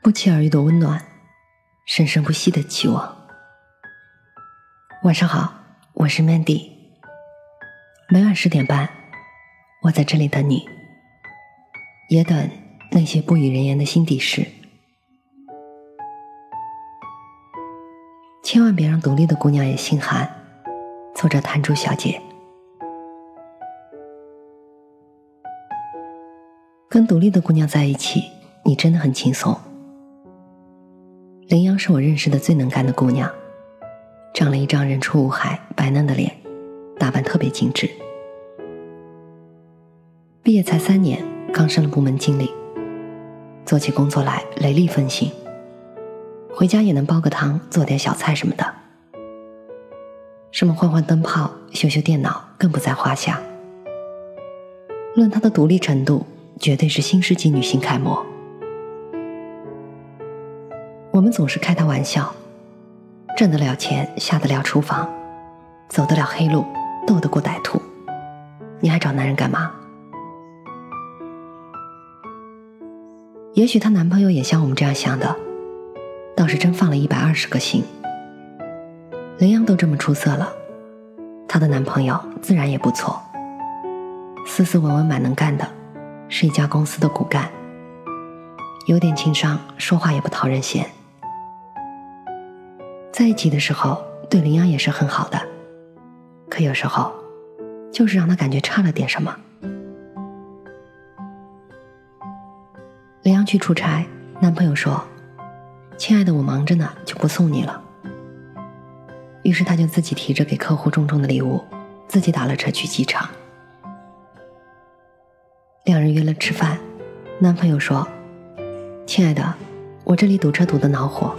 不期而遇的温暖，生生不息的期望。晚上好，我是 Mandy。每晚十点半，我在这里等你，也等那些不语人言的心底事。千万别让独立的姑娘也心寒。作者：弹珠小姐。跟独立的姑娘在一起，你真的很轻松。林阳是我认识的最能干的姑娘，长了一张人畜无害、白嫩的脸，打扮特别精致。毕业才三年，刚升了部门经理，做起工作来雷厉风行，回家也能煲个汤、做点小菜什么的。什么换换灯泡、修修电脑，更不在话下。论她的独立程度。绝对是新世纪女性楷模。我们总是开他玩笑，挣得了钱，下得了厨房，走得了黑路，斗得过歹徒，你还找男人干嘛？也许她男朋友也像我们这样想的，倒是真放了一百二十个心。林阳都这么出色了，她的男朋友自然也不错，斯斯文文，蛮能干的。是一家公司的骨干，有点情商，说话也不讨人嫌。在一起的时候，对林阳也是很好的，可有时候，就是让他感觉差了点什么。林阳去出差，男朋友说：“亲爱的，我忙着呢，就不送你了。”于是他就自己提着给客户重重的礼物，自己打了车去机场。两人约了吃饭，男朋友说：“亲爱的，我这里堵车堵得恼火。”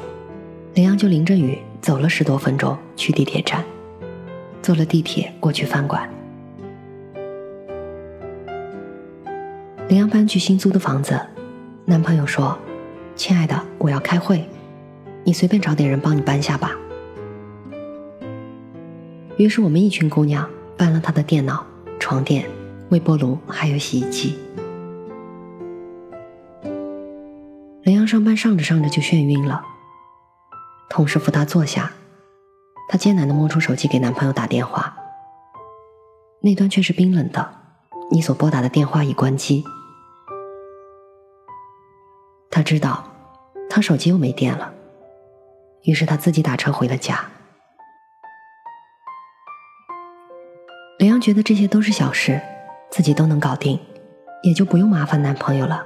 林阳就淋着雨走了十多分钟去地铁站，坐了地铁过去饭馆。林阳搬去新租的房子，男朋友说：“亲爱的，我要开会，你随便找点人帮你搬下吧。”于是我们一群姑娘搬了他的电脑、床垫。微波炉还有洗衣机。林阳上班上着上着就眩晕了，同事扶他坐下，他艰难的摸出手机给男朋友打电话，那端却是冰冷的，你所拨打的电话已关机。他知道，他手机又没电了，于是他自己打车回了家。林阳觉得这些都是小事。自己都能搞定，也就不用麻烦男朋友了。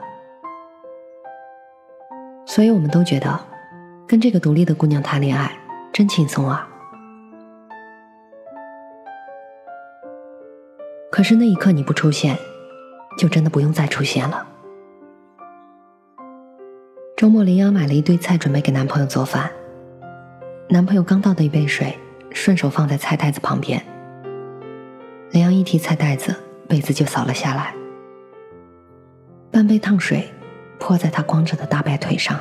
所以我们都觉得，跟这个独立的姑娘谈恋爱真轻松啊。可是那一刻你不出现，就真的不用再出现了。周末，林阳买了一堆菜，准备给男朋友做饭。男朋友刚倒的一杯水，顺手放在菜袋子旁边。林阳一提菜袋子。杯子就扫了下来，半杯烫水泼在他光着的大白腿上，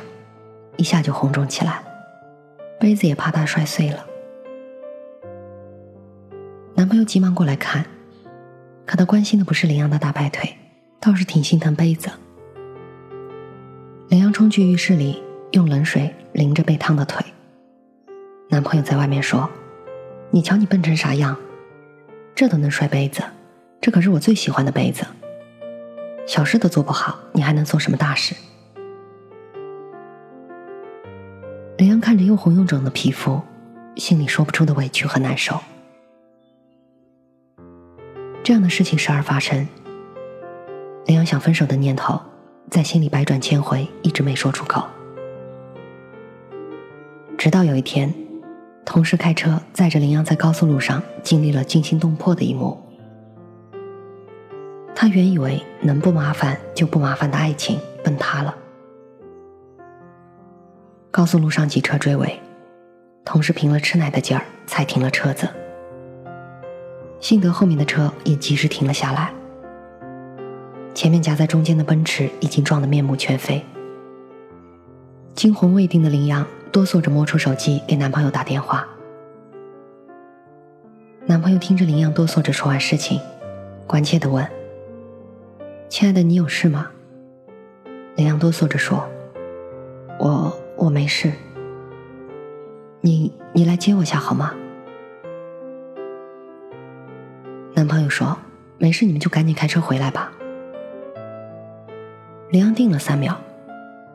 一下就红肿起来，杯子也啪嗒摔碎了。男朋友急忙过来看，可他关心的不是林阳的大白腿，倒是挺心疼杯子。林阳冲去浴室里，用冷水淋着被烫的腿。男朋友在外面说：“你瞧你笨成啥样，这都能摔杯子。”这可是我最喜欢的杯子，小事都做不好，你还能做什么大事？林阳看着又红又肿的皮肤，心里说不出的委屈和难受。这样的事情时而发生，林阳想分手的念头在心里百转千回，一直没说出口。直到有一天，同事开车载着林阳在高速路上，经历了惊心动魄的一幕。他原以为能不麻烦就不麻烦的爱情崩塌了。高速路上几车追尾，同事凭了吃奶的劲儿才停了车子。幸得后面的车也及时停了下来。前面夹在中间的奔驰已经撞得面目全非。惊魂未定的林阳哆嗦着摸出手机给男朋友打电话。男朋友听着林阳哆嗦着说完事情，关切的问。亲爱的，你有事吗？林阳哆嗦着说：“我我没事，你你来接我下好吗？男朋友说没事，你们就赶紧开车回来吧。林阳定了三秒，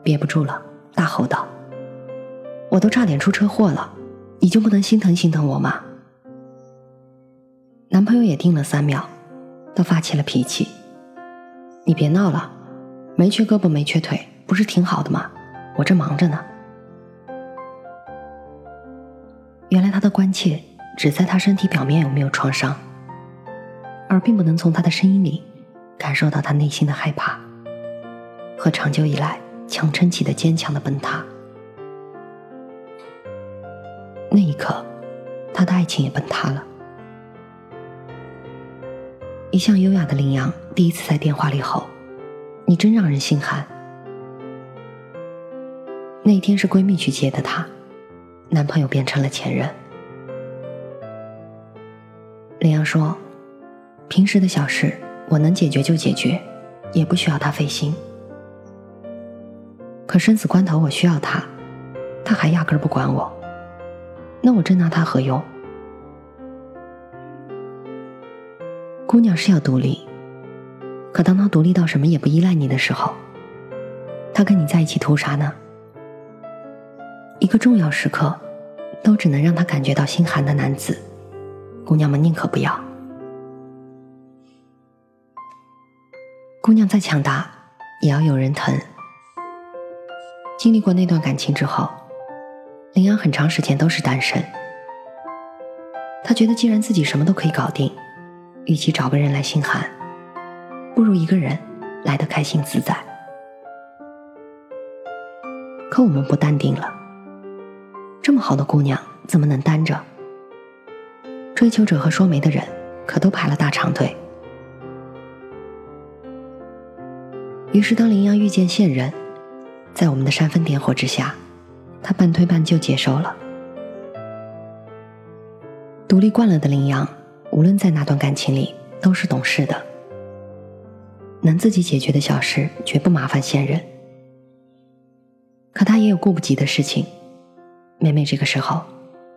憋不住了，大吼道：“我都差点出车祸了，你就不能心疼心疼我吗？”男朋友也定了三秒，都发起了脾气：“你别闹了，没缺胳膊没缺腿，不是挺好的吗？我这忙着呢。”原来他的关切只在他身体表面有没有创伤。而并不能从他的声音里感受到他内心的害怕和长久以来强撑起的坚强的崩塌。那一刻，他的爱情也崩塌了。一向优雅的林阳第一次在电话里吼：“你真让人心寒。”那天是闺蜜去接的他，男朋友变成了前任。林阳说。平时的小事我能解决就解决，也不需要他费心。可生死关头我需要他，他还压根儿不管我，那我真拿他何用？姑娘是要独立，可当她独立到什么也不依赖你的时候，他跟你在一起图啥呢？一个重要时刻，都只能让他感觉到心寒的男子，姑娘们宁可不要。姑娘再强大，也要有人疼。经历过那段感情之后，林阳很长时间都是单身。他觉得，既然自己什么都可以搞定，与其找个人来心寒，不如一个人来得开心自在。可我们不淡定了，这么好的姑娘怎么能单着？追求者和说媒的人可都排了大长队。于是，当林阳遇见现任，在我们的煽风点火之下，他半推半就接受了。独立惯了的林阳，无论在哪段感情里都是懂事的，能自己解决的小事绝不麻烦现任。可他也有顾不及的事情，每每这个时候，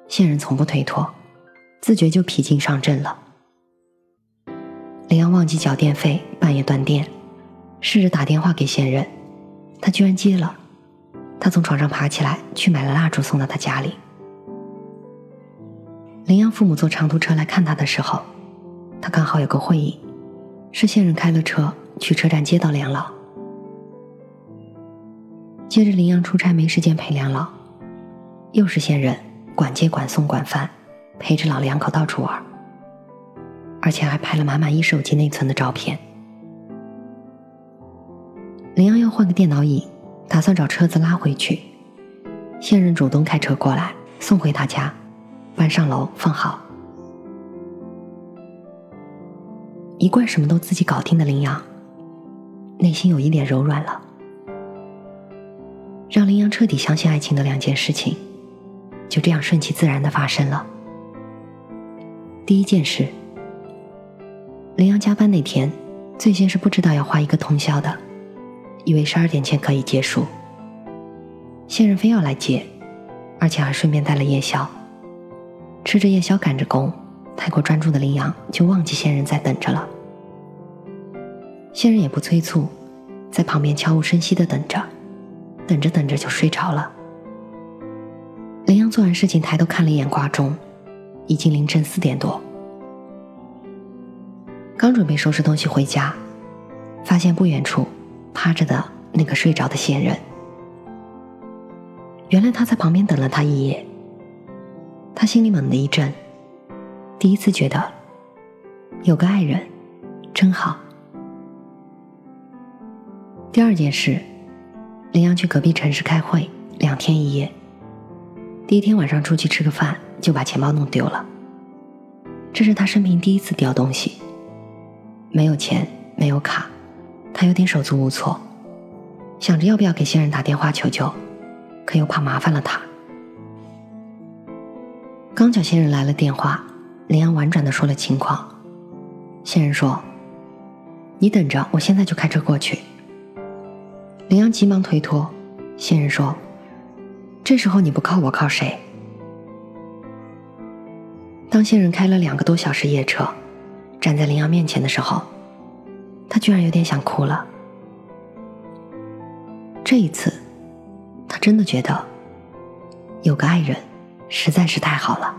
现任从不推脱，自觉就疲尽上阵了。林阳忘记缴电费，半夜断电。试着打电话给现任，他居然接了。他从床上爬起来，去买了蜡烛送到他家里。林阳父母坐长途车来看他的时候，他刚好有个会议，是现任开了车去车站接到梁老。接着林阳出差没时间陪梁老，又是现任管接管送管饭，陪着老两口到处玩，而且还拍了满满一手机内存的照片。林阳要换个电脑椅，打算找车子拉回去。现任主动开车过来送回他家，搬上楼放好。一贯什么都自己搞定的林阳，内心有一点柔软了。让林阳彻底相信爱情的两件事情，就这样顺其自然的发生了。第一件事，林阳加班那天，最先是不知道要花一个通宵的。以为十二点前可以结束，现任非要来接，而且还顺便带了夜宵。吃着夜宵赶着工，太过专注的林阳就忘记现任在等着了。现任也不催促，在旁边悄无声息的等着，等着等着就睡着了。林阳做完事情抬头看了一眼挂钟，已经凌晨四点多。刚准备收拾东西回家，发现不远处。趴着的那个睡着的线人，原来他在旁边等了他一夜。他心里猛地一震，第一次觉得有个爱人真好。第二件事，林阳去隔壁城市开会，两天一夜。第一天晚上出去吃个饭，就把钱包弄丢了。这是他生平第一次掉东西，没有钱，没有卡。他有点手足无措，想着要不要给现任打电话求救，可又怕麻烦了他。刚巧现任来了电话，林阳婉转的说了情况。现任说：“你等着，我现在就开车过去。”林阳急忙推脱，现任说：“这时候你不靠我靠谁？当新人开了两个多小时夜车，站在林阳面前的时候，他居然有点想哭了。这一次，他真的觉得有个爱人实在是太好了。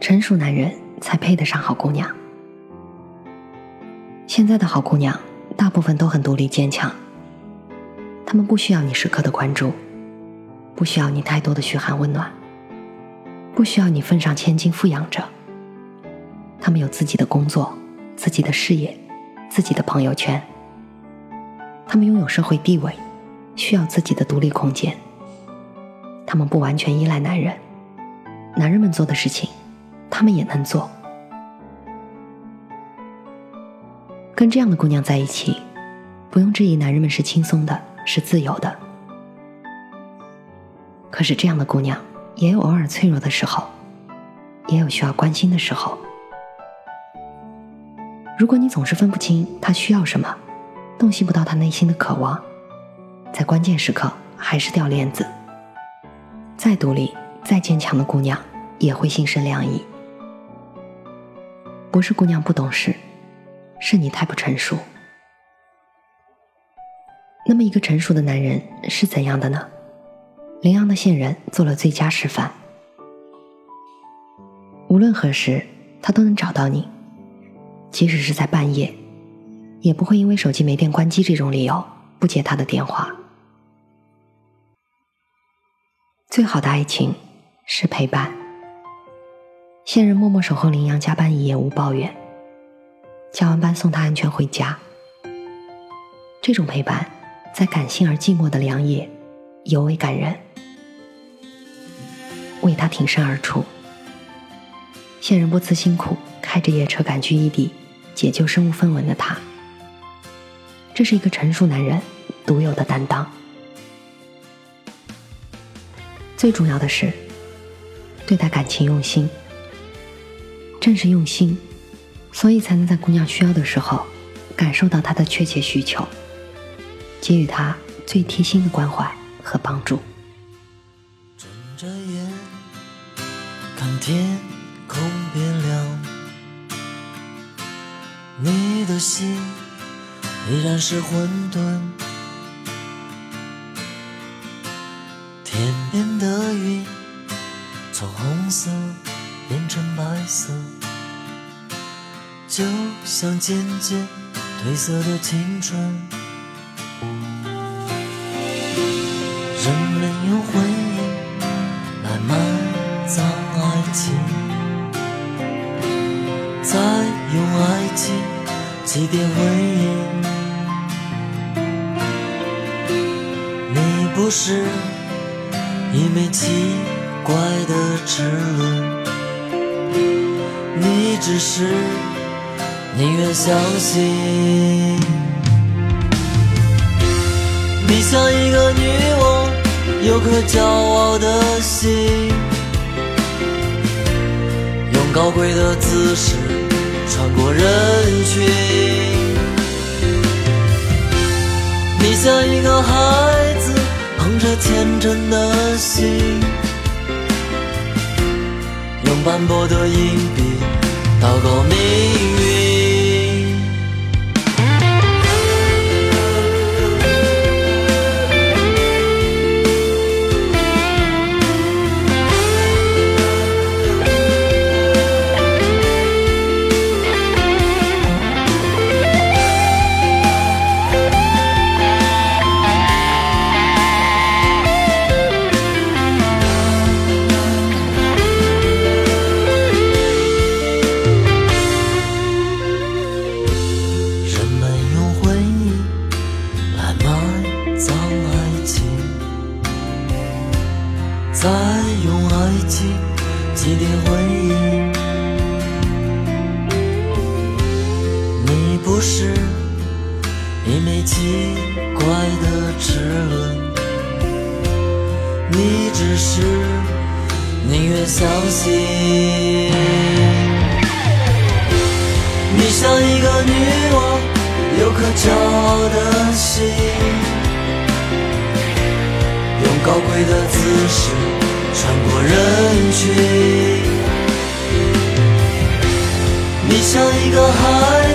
成熟男人才配得上好姑娘。现在的好姑娘大部分都很独立坚强，他们不需要你时刻的关注，不需要你太多的嘘寒问暖，不需要你奉上千金抚养着。他们有自己的工作、自己的事业、自己的朋友圈。他们拥有社会地位，需要自己的独立空间。他们不完全依赖男人，男人们做的事情，他们也能做。跟这样的姑娘在一起，不用质疑男人们是轻松的，是自由的。可是这样的姑娘也有偶尔脆弱的时候，也有需要关心的时候。如果你总是分不清她需要什么，洞悉不到她内心的渴望，在关键时刻还是掉链子。再独立、再坚强的姑娘也会心生凉意。不是姑娘不懂事。是你太不成熟。一个成熟的男人是怎样的呢？林阳的现任做了最佳示范。无论何时，他都能找到你，即使是在半夜，也不会因为手机没电关机这种理由不接他的电话。最好的爱情是陪伴。现任默默守候林阳加班一夜无抱怨。加完班送他安全回家，这种陪伴，在感性而寂寞的良夜，尤为感人。为他挺身而出，现任不辞辛苦，开着夜车赶去异地，解救身无分文的他。这是一个成熟男人独有的担当。最重要的是，对待感情用心，正是用心。所以才能在姑娘需要的时候，感受到她的确切需求，给予他最贴心的关怀和帮助。睁着眼，看天空变亮，你的心依然是混沌，天边的云从红色变成白色。就像渐渐褪色的青春，起点回忆。你不是一枚奇怪的齿轮，你只是。宁愿相信，你像一个女王，有颗骄傲的心，用高贵的姿势穿过人群。你像一个孩子，捧着天真的心，用斑驳的硬币祷告命像一个女王，有颗骄傲的心，用高贵的姿势穿过人群。你像一个孩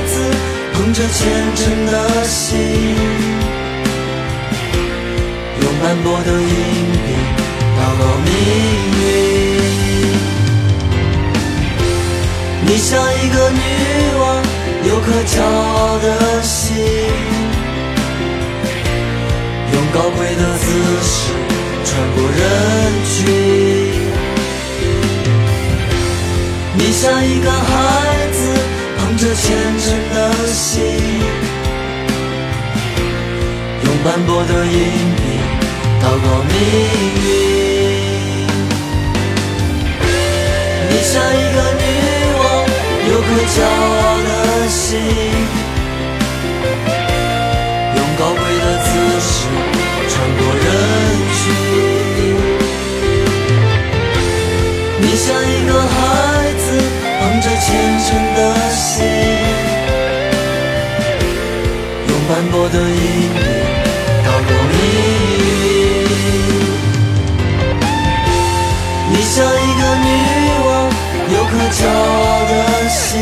子，捧着虔诚的心，用斑驳的硬币祷告命运。你像一个女王，有颗骄傲的心，用高贵的姿势穿过人群。你像一个孩子，捧着虔诚的心，用斑驳的硬币祷告命运。你像一个女王，有颗骄傲的心，用高贵的姿势穿过人群。你像一个孩子，捧着虔诚的心，用斑驳的硬币祷告命运。你像一个女王，有颗骄傲的心，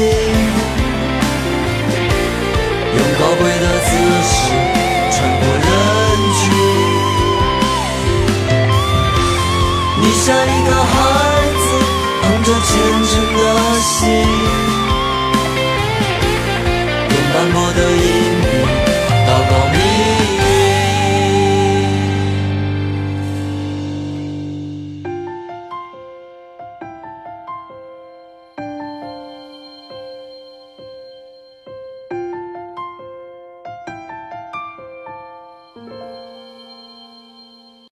的是穿过人群。你像一个孩子，捧着虔诚的心，